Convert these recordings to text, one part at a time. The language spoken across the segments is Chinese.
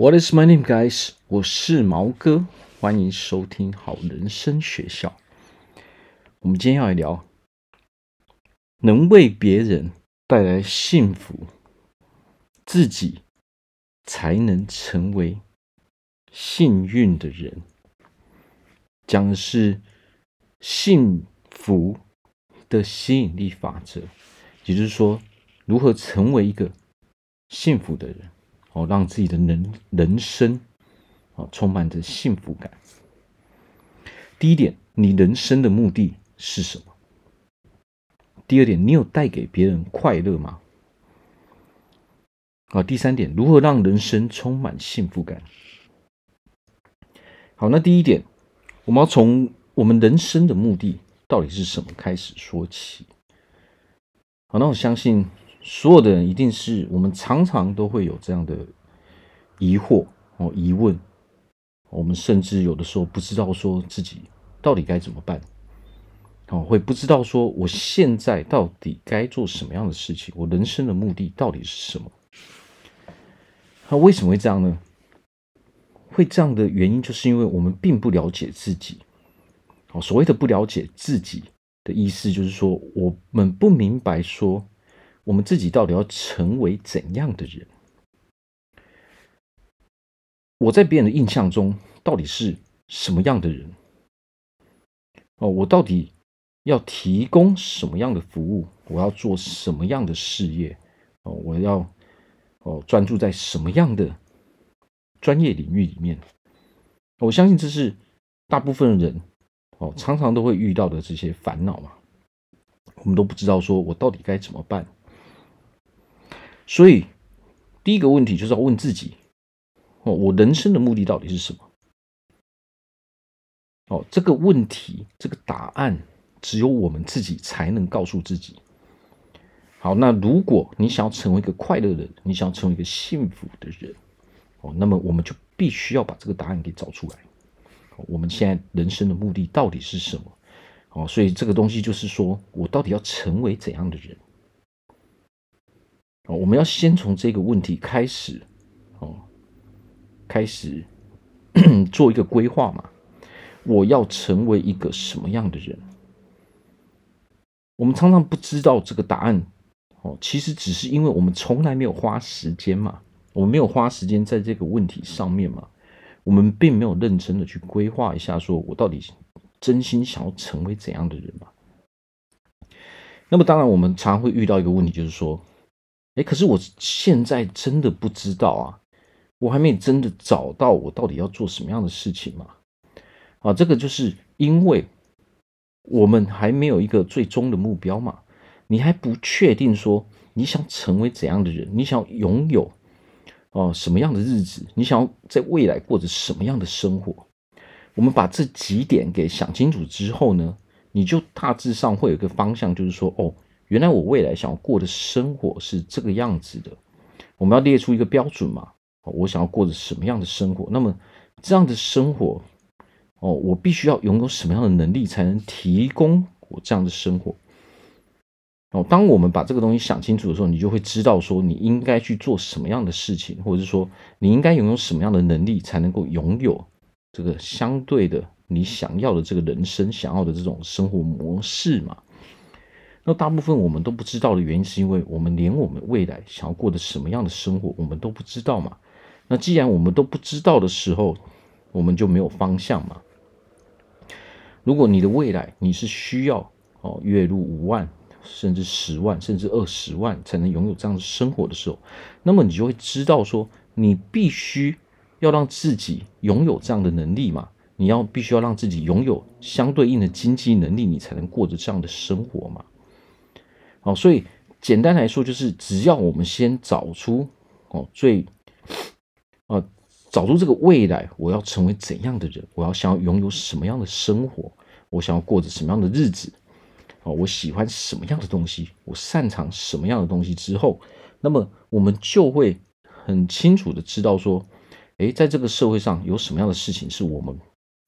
What is my name, guys？我是毛哥，欢迎收听好人生学校。我们今天要来聊，能为别人带来幸福，自己才能成为幸运的人。讲的是幸福的吸引力法则，也就是说，如何成为一个幸福的人。哦，让自己的人人生哦充满着幸福感。第一点，你人生的目的是什么？第二点，你有带给别人快乐吗？啊，第三点，如何让人生充满幸福感？好，那第一点，我们要从我们人生的目的到底是什么开始说起。好，那我相信。所有的人一定是我们常常都会有这样的疑惑哦，疑问，我们甚至有的时候不知道说自己到底该怎么办哦，会不知道说我现在到底该做什么样的事情，我人生的目的到底是什么？那为什么会这样呢？会这样的原因，就是因为我们并不了解自己。哦，所谓的不了解自己的意思，就是说我们不明白说。我们自己到底要成为怎样的人？我在别人的印象中到底是什么样的人？哦，我到底要提供什么样的服务？我要做什么样的事业？哦，我要哦专注在什么样的专业领域里面？我相信这是大部分人哦常常都会遇到的这些烦恼嘛。我们都不知道说我到底该怎么办。所以，第一个问题就是要问自己：哦，我人生的目的到底是什么？哦，这个问题，这个答案，只有我们自己才能告诉自己。好，那如果你想要成为一个快乐的人，你想要成为一个幸福的人，哦，那么我们就必须要把这个答案给找出来。我们现在人生的目的到底是什么？哦，所以这个东西就是说我到底要成为怎样的人？我们要先从这个问题开始，哦，开始 做一个规划嘛。我要成为一个什么样的人？我们常常不知道这个答案，哦，其实只是因为我们从来没有花时间嘛，我们没有花时间在这个问题上面嘛，我们并没有认真的去规划一下，说我到底真心想要成为怎样的人嘛。那么，当然，我们常常会遇到一个问题，就是说。哎，可是我现在真的不知道啊，我还没真的找到我到底要做什么样的事情嘛？啊，这个就是因为我们还没有一个最终的目标嘛，你还不确定说你想成为怎样的人，你想拥有哦什么样的日子，你想要在未来过着什么样的生活？我们把这几点给想清楚之后呢，你就大致上会有一个方向，就是说哦。原来我未来想要过的生活是这个样子的，我们要列出一个标准嘛？我想要过着什么样的生活？那么这样的生活，哦，我必须要拥有什么样的能力才能提供我这样的生活？哦，当我们把这个东西想清楚的时候，你就会知道说你应该去做什么样的事情，或者是说你应该拥有什么样的能力才能够拥有这个相对的你想要的这个人生，想要的这种生活模式嘛？那大部分我们都不知道的原因，是因为我们连我们未来想要过的什么样的生活，我们都不知道嘛。那既然我们都不知道的时候，我们就没有方向嘛。如果你的未来你是需要哦月入五万，甚至十万，甚至二十万才能拥有这样的生活的时候，那么你就会知道说，你必须要让自己拥有这样的能力嘛。你要必须要让自己拥有相对应的经济能力，你才能过着这样的生活嘛。好，所以简单来说，就是只要我们先找出哦最，呃，找出这个未来，我要成为怎样的人，我要想要拥有什么样的生活，我想要过着什么样的日子，哦，我喜欢什么样的东西，我擅长什么样的东西之后，那么我们就会很清楚的知道说，诶，在这个社会上有什么样的事情是我们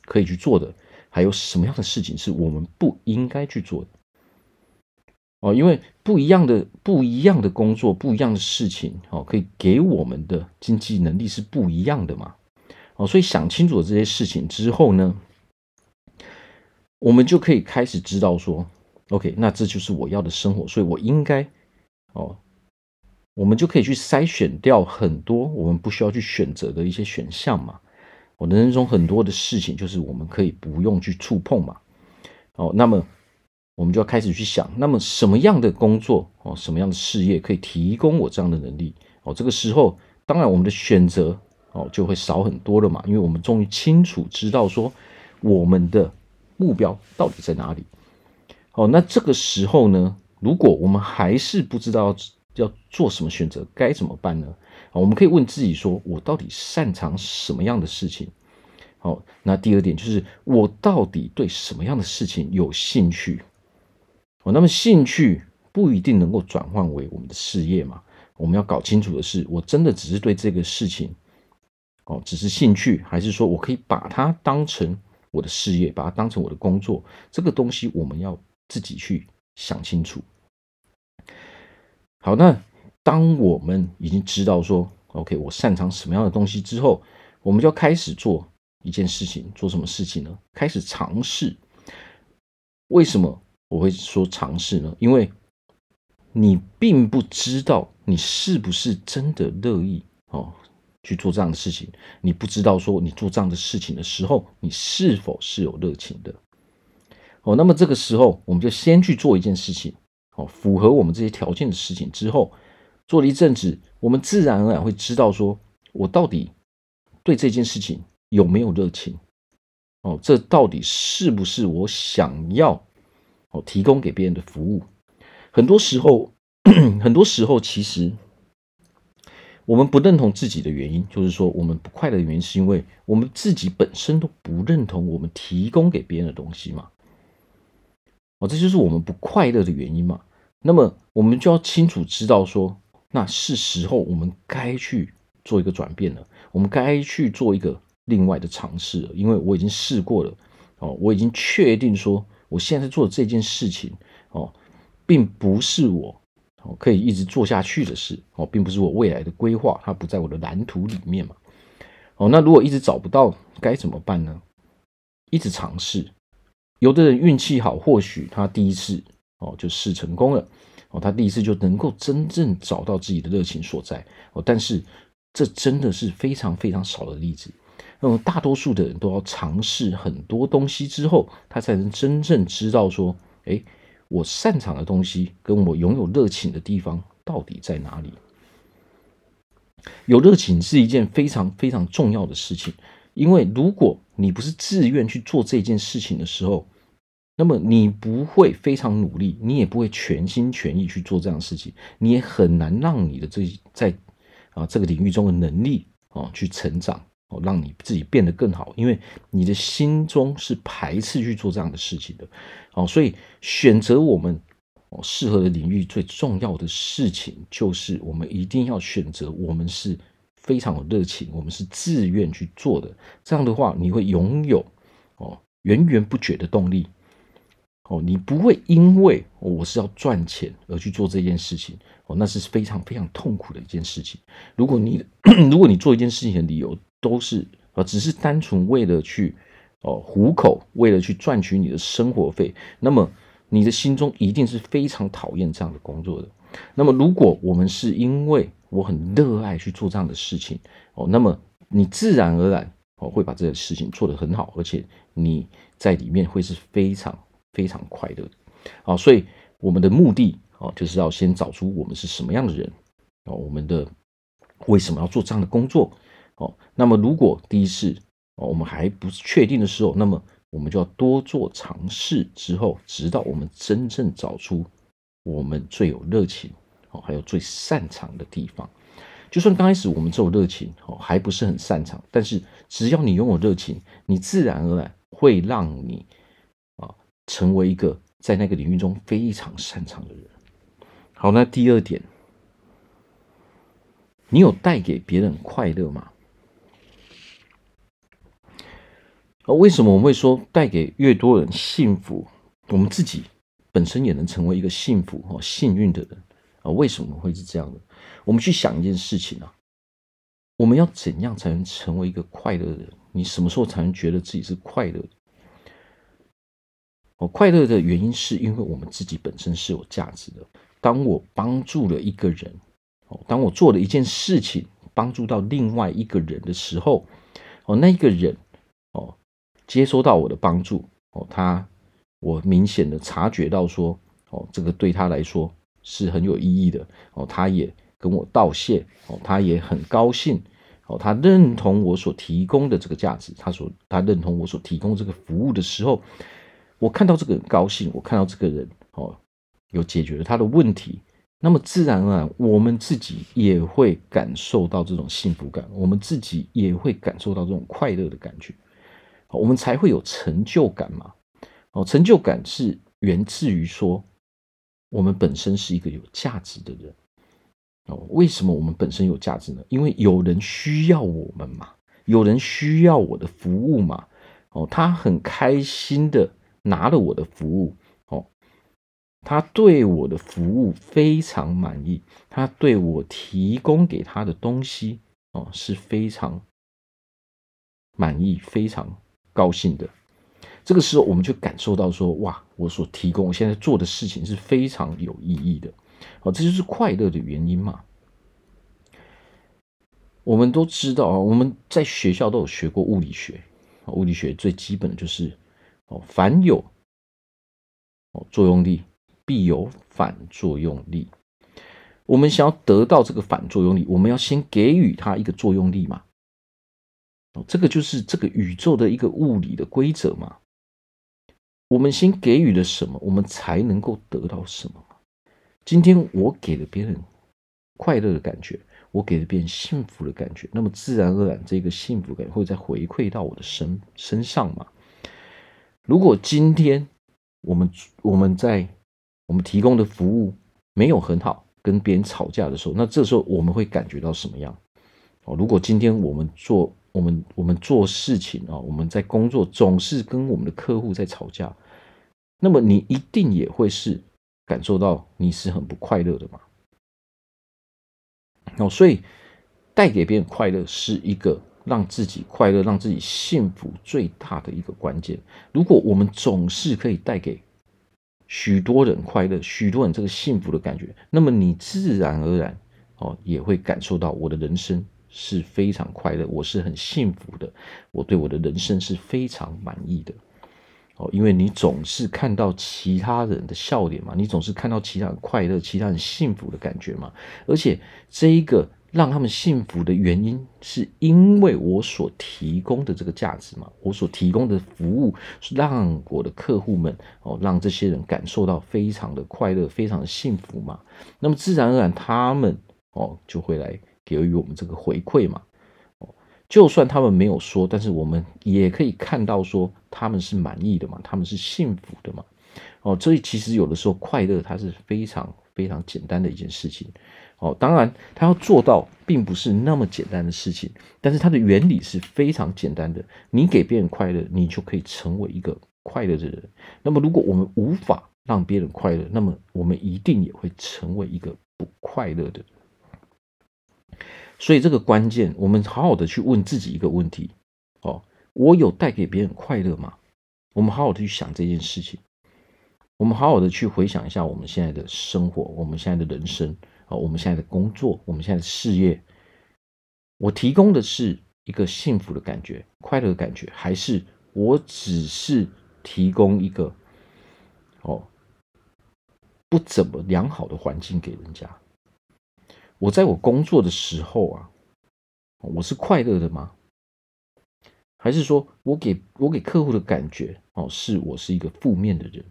可以去做的，还有什么样的事情是我们不应该去做的。哦，因为不一样的不一样的工作，不一样的事情，哦，可以给我们的经济能力是不一样的嘛。哦，所以想清楚了这些事情之后呢，我们就可以开始知道说，OK，那这就是我要的生活，所以我应该，哦，我们就可以去筛选掉很多我们不需要去选择的一些选项嘛。我人生中很多的事情，就是我们可以不用去触碰嘛。哦，那么。我们就要开始去想，那么什么样的工作哦，什么样的事业可以提供我这样的能力哦？这个时候，当然我们的选择哦就会少很多了嘛，因为我们终于清楚知道说我们的目标到底在哪里。哦，那这个时候呢，如果我们还是不知道要做什么选择，该怎么办呢？我们可以问自己说：我到底擅长什么样的事情？好，那第二点就是我到底对什么样的事情有兴趣？哦，那么兴趣不一定能够转换为我们的事业嘛？我们要搞清楚的是，我真的只是对这个事情，哦，只是兴趣，还是说我可以把它当成我的事业，把它当成我的工作？这个东西我们要自己去想清楚。好，那当我们已经知道说，OK，我擅长什么样的东西之后，我们就要开始做一件事情，做什么事情呢？开始尝试。为什么？我会说尝试呢，因为你并不知道你是不是真的乐意哦去做这样的事情，你不知道说你做这样的事情的时候，你是否是有热情的哦。那么这个时候，我们就先去做一件事情哦，符合我们这些条件的事情之后，做了一阵子，我们自然而然会知道说，我到底对这件事情有没有热情哦，这到底是不是我想要。哦，提供给别人的服务，很多时候，很多时候，其实我们不认同自己的原因，就是说我们不快乐的原因，是因为我们自己本身都不认同我们提供给别人的东西嘛。哦，这就是我们不快乐的原因嘛。那么，我们就要清楚知道说，那是时候我们该去做一个转变了，我们该去做一个另外的尝试了，因为我已经试过了，哦，我已经确定说。我现在做的这件事情哦，并不是我哦可以一直做下去的事哦，并不是我未来的规划，它不在我的蓝图里面嘛。哦，那如果一直找不到该怎么办呢？一直尝试，有的人运气好，或许他第一次哦就试成功了哦，他第一次就能够真正找到自己的热情所在哦，但是这真的是非常非常少的例子。那么大多数的人都要尝试很多东西之后，他才能真正知道说，哎，我擅长的东西跟我拥有热情的地方到底在哪里？有热情是一件非常非常重要的事情，因为如果你不是自愿去做这件事情的时候，那么你不会非常努力，你也不会全心全意去做这样的事情，你也很难让你的这在啊这个领域中的能力啊去成长。哦让你自己变得更好，因为你的心中是排斥去做这样的事情的，哦，所以选择我们哦适合的领域最重要的事情，就是我们一定要选择我们是非常有热情，我们是自愿去做的。这样的话，你会拥有哦源源不绝的动力，哦，你不会因为我是要赚钱而去做这件事情，哦，那是非常非常痛苦的一件事情。如果你 如果你做一件事情的理由，都是啊，只是单纯为了去哦糊口，为了去赚取你的生活费，那么你的心中一定是非常讨厌这样的工作的。那么，如果我们是因为我很热爱去做这样的事情哦，那么你自然而然哦会把这个事情做得很好，而且你在里面会是非常非常快乐的。好，所以我们的目的哦，就是要先找出我们是什么样的人哦，我们的为什么要做这样的工作。哦，那么如果第一次哦，我们还不确定的时候，那么我们就要多做尝试，之后直到我们真正找出我们最有热情哦，还有最擅长的地方。就算刚开始我们只有热情哦，还不是很擅长，但是只要你拥有热情，你自然而然会让你啊成为一个在那个领域中非常擅长的人。好，那第二点，你有带给别人快乐吗？而啊为什么我们会说带给越多人幸福，我们自己本身也能成为一个幸福和幸运的人啊？为什么会是这样的？我们去想一件事情啊，我们要怎样才能成为一个快乐的人？你什么时候才能觉得自己是快乐的？哦，快乐的原因是因为我们自己本身是有价值的。当我帮助了一个人，哦，当我做了一件事情，帮助到另外一个人的时候，哦，那一个人，接收到我的帮助，哦，他，我明显的察觉到说，哦，这个对他来说是很有意义的，哦，他也跟我道谢，哦，他也很高兴，哦，他认同我所提供的这个价值，他所他认同我所提供这个服务的时候，我看到这个人高兴，我看到这个人，哦。有解决了他的问题，那么自然而然，我们自己也会感受到这种幸福感，我们自己也会感受到这种快乐的感觉，我们才会有成就感嘛。哦，成就感是源自于说，我们本身是一个有价值的人。哦，为什么我们本身有价值呢？因为有人需要我们嘛，有人需要我的服务嘛。哦，他很开心的拿了我的服务。哦他对我的服务非常满意，他对我提供给他的东西哦是非常满意、非常高兴的。这个时候，我们就感受到说：哇，我所提供、我现在做的事情是非常有意义的。哦，这就是快乐的原因嘛。我们都知道啊，我们在学校都有学过物理学，物理学最基本的就是哦，凡有哦作用力。必有反作用力。我们想要得到这个反作用力，我们要先给予它一个作用力嘛。哦，这个就是这个宇宙的一个物理的规则嘛。我们先给予了什么，我们才能够得到什么。今天我给了别人快乐的感觉，我给了别人幸福的感觉，那么自然而然，这个幸福感会再回馈到我的身身上嘛。如果今天我们我们在我们提供的服务没有很好，跟别人吵架的时候，那这时候我们会感觉到什么样？哦，如果今天我们做我们我们做事情啊，我们在工作总是跟我们的客户在吵架，那么你一定也会是感受到你是很不快乐的嘛？哦，所以带给别人快乐是一个让自己快乐、让自己幸福最大的一个关键。如果我们总是可以带给许多人快乐，许多人这个幸福的感觉，那么你自然而然哦也会感受到我的人生是非常快乐，我是很幸福的，我对我的人生是非常满意的哦，因为你总是看到其他人的笑脸嘛，你总是看到其他人快乐、其他人幸福的感觉嘛，而且这一个。让他们幸福的原因，是因为我所提供的这个价值嘛，我所提供的服务，是让我的客户们哦，让这些人感受到非常的快乐，非常的幸福嘛。那么自然而然，他们哦就会来给予我们这个回馈嘛。哦，就算他们没有说，但是我们也可以看到说他们是满意的嘛，他们是幸福的嘛。哦，所以其实有的时候快乐它是非常非常简单的一件事情。哦，当然，他要做到并不是那么简单的事情，但是它的原理是非常简单的。你给别人快乐，你就可以成为一个快乐的人。那么，如果我们无法让别人快乐，那么我们一定也会成为一个不快乐的人。所以，这个关键，我们好好的去问自己一个问题：哦，我有带给别人快乐吗？我们好好的去想这件事情，我们好好的去回想一下我们现在的生活，我们现在的人生。我们现在的工作，我们现在的事业，我提供的是一个幸福的感觉、快乐的感觉，还是我只是提供一个哦不怎么良好的环境给人家？我在我工作的时候啊，我是快乐的吗？还是说我给我给客户的感觉哦，是我是一个负面的人？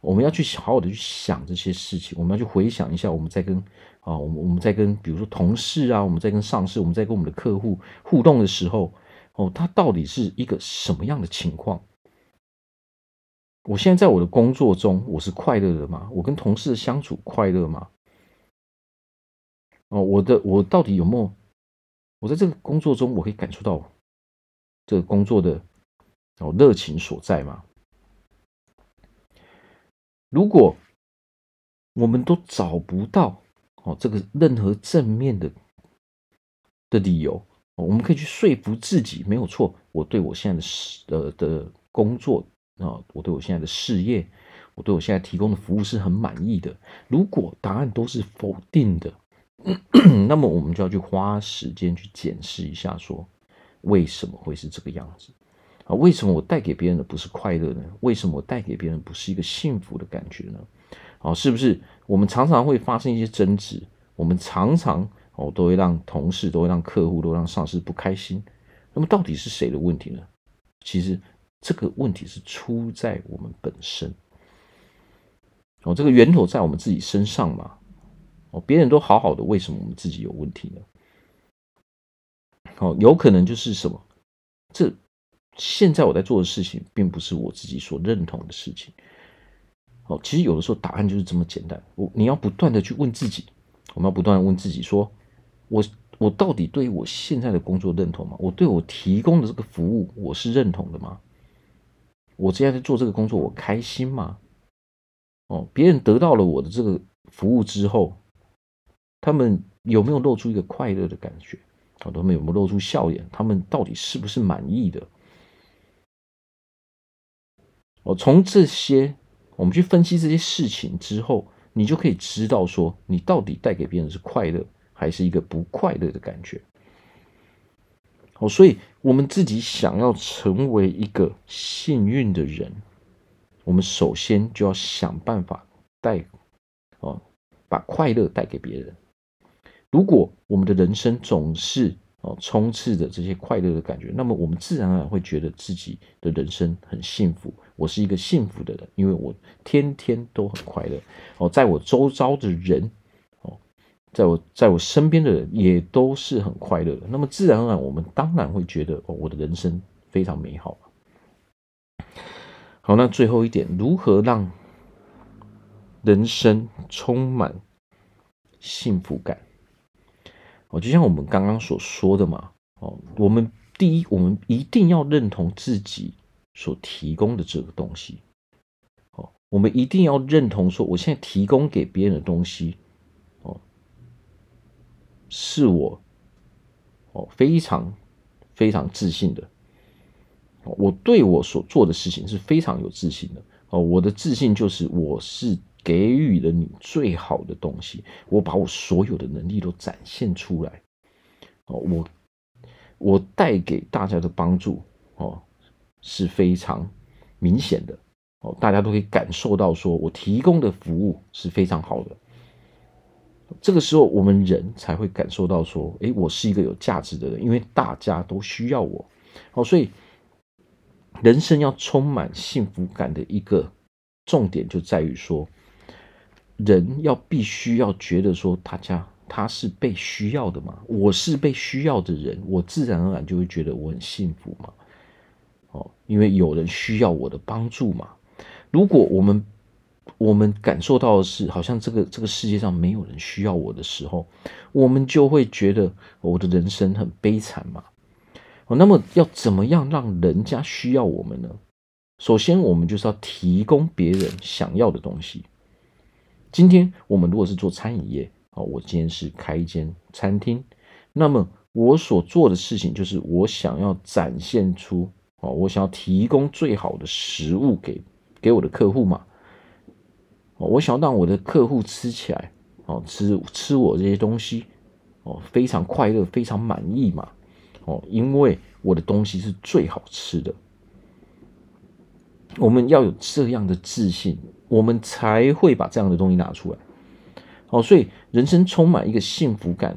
我们要去好好的去想这些事情，我们要去回想一下，我们在跟啊，我们我们在跟比如说同事啊，我们在跟上司，我们在跟我们的客户互动的时候，哦，他到底是一个什么样的情况？我现在在我的工作中，我是快乐的吗？我跟同事相处快乐吗？哦，我的我到底有没有？我在这个工作中，我可以感受到这个工作的哦热情所在吗？如果我们都找不到哦这个任何正面的的理由，我们可以去说服自己，没有错，我对我现在的事呃的工作啊，我对我现在的事业，我对我现在提供的服务是很满意的。如果答案都是否定的，那么我们就要去花时间去检视一下，说为什么会是这个样子啊？为什么我带给别人的不是快乐呢？为什么我带给别人不是一个幸福的感觉呢？哦，是不是我们常常会发生一些争执？我们常常哦都会让同事、都会让客户、都让上司不开心。那么到底是谁的问题呢？其实这个问题是出在我们本身。哦，这个源头在我们自己身上嘛。哦，别人都好好的，为什么我们自己有问题呢？哦，有可能就是什么？这现在我在做的事情，并不是我自己所认同的事情。哦，其实有的时候答案就是这么简单。我你要不断的去问自己，我们要不断的问自己说：我我到底对我现在的工作认同吗？我对我提供的这个服务我是认同的吗？我现在在做这个工作，我开心吗？哦，别人得到了我的这个服务之后，他们有没有露出一个快乐的感觉？哦，他们有没有露出笑脸？他们到底是不是满意的？哦，从这些。我们去分析这些事情之后，你就可以知道说，你到底带给别人是快乐，还是一个不快乐的感觉。哦，所以我们自己想要成为一个幸运的人，我们首先就要想办法带，哦，把快乐带给别人。如果我们的人生总是哦充斥着这些快乐的感觉，那么我们自然而然会觉得自己的人生很幸福。我是一个幸福的人，因为我天天都很快乐哦，在我周遭的人哦，在我在我身边的人也都是很快乐的。那么自然而然，我们当然会觉得哦，我的人生非常美好。好，那最后一点，如何让人生充满幸福感？哦，就像我们刚刚所说的嘛，哦，我们第一，我们一定要认同自己。所提供的这个东西，哦，我们一定要认同说，我现在提供给别人的东西，哦，是我，哦，非常非常自信的，我对我所做的事情是非常有自信的，哦，我的自信就是我是给予了你最好的东西，我把我所有的能力都展现出来，哦，我我带给大家的帮助，哦。是非常明显的哦，大家都可以感受到，说我提供的服务是非常好的。这个时候，我们人才会感受到说，诶，我是一个有价值的人，因为大家都需要我。哦，所以人生要充满幸福感的一个重点就在于说，人要必须要觉得说，大家他是被需要的嘛，我是被需要的人，我自然而然就会觉得我很幸福嘛。哦，因为有人需要我的帮助嘛。如果我们我们感受到的是，好像这个这个世界上没有人需要我的时候，我们就会觉得我的人生很悲惨嘛。哦，那么要怎么样让人家需要我们呢？首先，我们就是要提供别人想要的东西。今天我们如果是做餐饮业，哦，我今天是开一间餐厅，那么我所做的事情就是我想要展现出。哦，我想要提供最好的食物给给我的客户嘛。哦，我想要让我的客户吃起来，哦，吃吃我这些东西，哦，非常快乐，非常满意嘛。哦，因为我的东西是最好吃的。我们要有这样的自信，我们才会把这样的东西拿出来。哦，所以人生充满一个幸福感，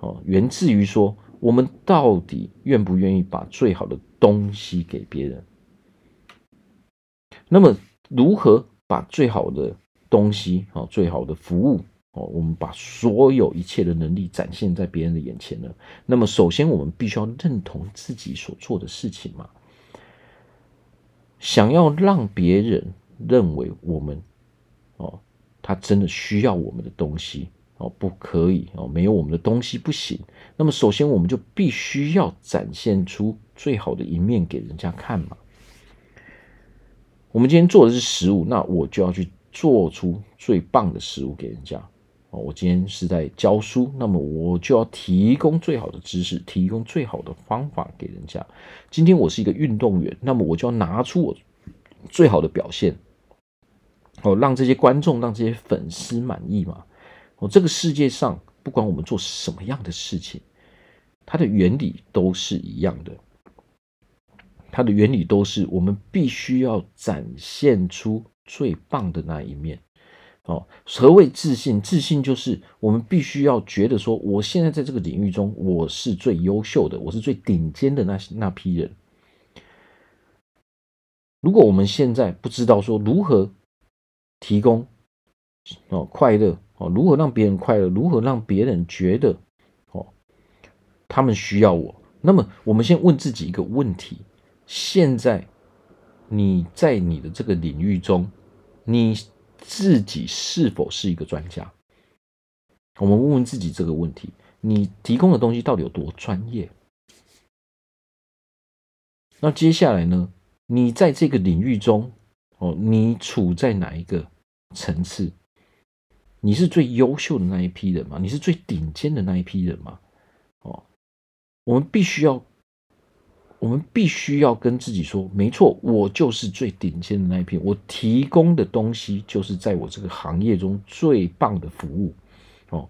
哦，源自于说，我们到底愿不愿意把最好的东西给别人，那么如何把最好的东西啊，最好的服务哦，我们把所有一切的能力展现在别人的眼前呢？那么首先我们必须要认同自己所做的事情嘛。想要让别人认为我们哦，他真的需要我们的东西哦，不可以哦，没有我们的东西不行。那么首先我们就必须要展现出。最好的一面给人家看嘛。我们今天做的是食物，那我就要去做出最棒的食物给人家。我今天是在教书，那么我就要提供最好的知识，提供最好的方法给人家。今天我是一个运动员，那么我就要拿出我最好的表现，哦，让这些观众、让这些粉丝满意嘛。哦，这个世界上不管我们做什么样的事情，它的原理都是一样的。它的原理都是我们必须要展现出最棒的那一面。哦，何谓自信？自信就是我们必须要觉得说，我现在在这个领域中，我是最优秀的，我是最顶尖的那那批人。如果我们现在不知道说如何提供哦快乐哦，如何让别人快乐，如何让别人觉得哦他们需要我，那么我们先问自己一个问题：现在你在你的这个领域中，你自己是否是一个专家？我们问问自己这个问题：你提供的东西到底有多专业？那接下来呢？你在这个领域中，哦，你处在哪一个层次？你是最优秀的那一批人吗？你是最顶尖的那一批人吗？哦，我们必须要。我们必须要跟自己说，没错，我就是最顶尖的那一批，我提供的东西就是在我这个行业中最棒的服务，哦，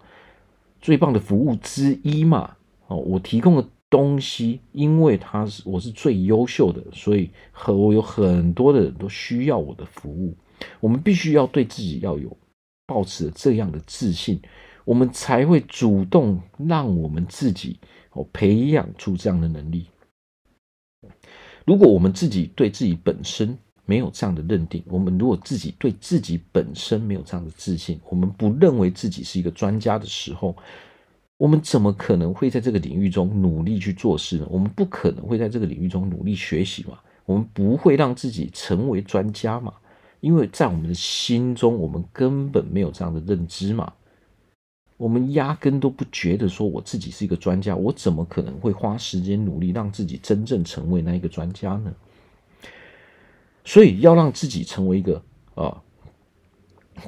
最棒的服务之一嘛，哦，我提供的东西，因为它是我是最优秀的，所以和我有很多的人都需要我的服务。我们必须要对自己要有抱持这样的自信，我们才会主动让我们自己哦培养出这样的能力。如果我们自己对自己本身没有这样的认定，我们如果自己对自己本身没有这样的自信，我们不认为自己是一个专家的时候，我们怎么可能会在这个领域中努力去做事呢？我们不可能会在这个领域中努力学习嘛？我们不会让自己成为专家嘛？因为在我们的心中，我们根本没有这样的认知嘛。我们压根都不觉得说我自己是一个专家，我怎么可能会花时间努力让自己真正成为那一个专家呢？所以要让自己成为一个啊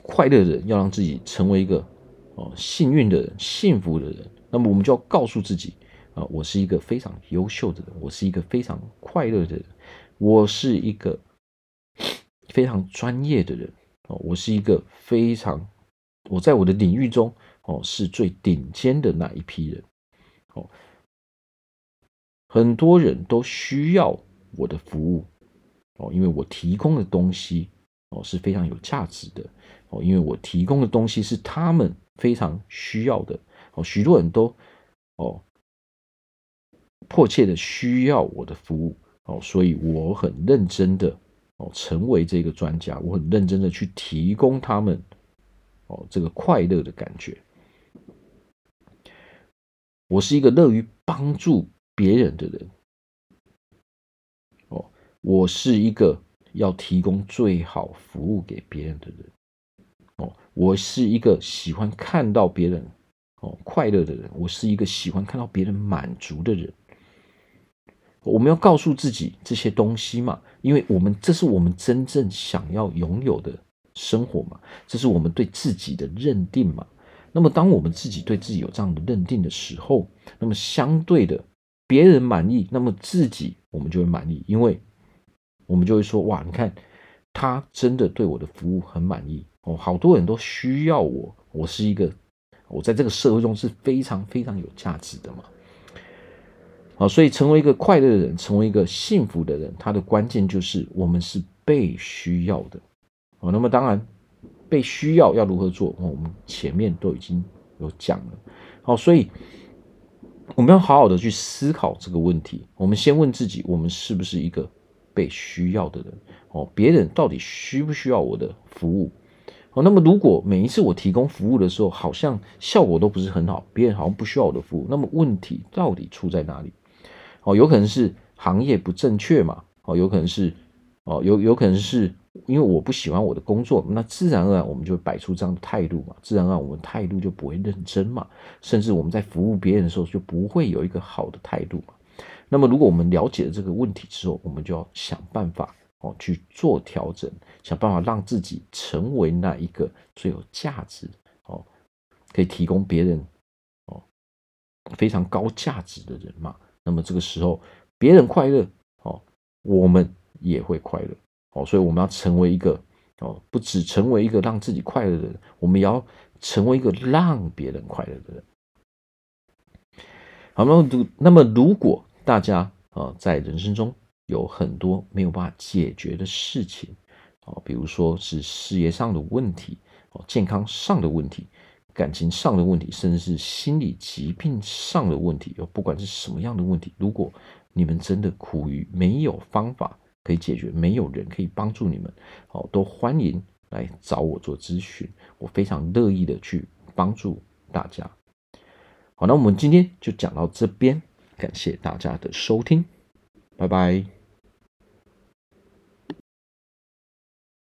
快乐的人，要让自己成为一个哦幸运的人、幸福的人，那么我们就要告诉自己啊，我是一个非常优秀的人，我是一个非常快乐的人，我是一个非常专业的人哦，我是一个非常我在我的领域中。哦，是最顶尖的那一批人。哦，很多人都需要我的服务。哦，因为我提供的东西哦是非常有价值的。哦，因为我提供的东西是他们非常需要的。哦，许多人都哦迫切的需要我的服务。哦，所以我很认真的哦成为这个专家，我很认真的去提供他们哦这个快乐的感觉。我是一个乐于帮助别人的人，哦，我是一个要提供最好服务给别人的人，哦，我是一个喜欢看到别人哦快乐的人，我是一个喜欢看到别人满足的人。我们要告诉自己这些东西嘛，因为我们这是我们真正想要拥有的生活嘛，这是我们对自己的认定嘛。那么，当我们自己对自己有这样的认定的时候，那么相对的，别人满意，那么自己我们就会满意，因为我们就会说：哇，你看他真的对我的服务很满意哦，好多人都需要我，我是一个，我在这个社会中是非常非常有价值的嘛。好，所以成为一个快乐的人，成为一个幸福的人，他的关键就是我们是被需要的。哦，那么当然。被需要要如何做？我们前面都已经有讲了。好，所以我们要好好的去思考这个问题。我们先问自己：我们是不是一个被需要的人？哦，别人到底需不需要我的服务？哦，那么如果每一次我提供服务的时候，好像效果都不是很好，别人好像不需要我的服务，那么问题到底出在哪里？哦，有可能是行业不正确嘛？哦，有可能是哦，有有可能是。因为我不喜欢我的工作，那自然而然我们就会摆出这样的态度嘛，自然而然我们态度就不会认真嘛，甚至我们在服务别人的时候就不会有一个好的态度嘛。那么如果我们了解了这个问题之后，我们就要想办法哦去做调整，想办法让自己成为那一个最有价值哦，可以提供别人哦非常高价值的人嘛。那么这个时候，别人快乐哦，我们也会快乐哦。所以我们要成为一个哦，不只成为一个让自己快乐的人，我们也要成为一个让别人快乐的人。好，那么如那么如果大家啊在人生中有很多没有办法解决的事情，哦，比如说是事业上的问题，哦，健康上的问题，感情上的问题，甚至是心理疾病上的问题，哦不管是什么样的问题，如果你们真的苦于没有方法可以解决，没有人可以帮助你们，好，都欢迎来找我做咨询，我非常乐意的去帮助大家。好，那我们今天就讲到这边，感谢大家的收听，拜拜。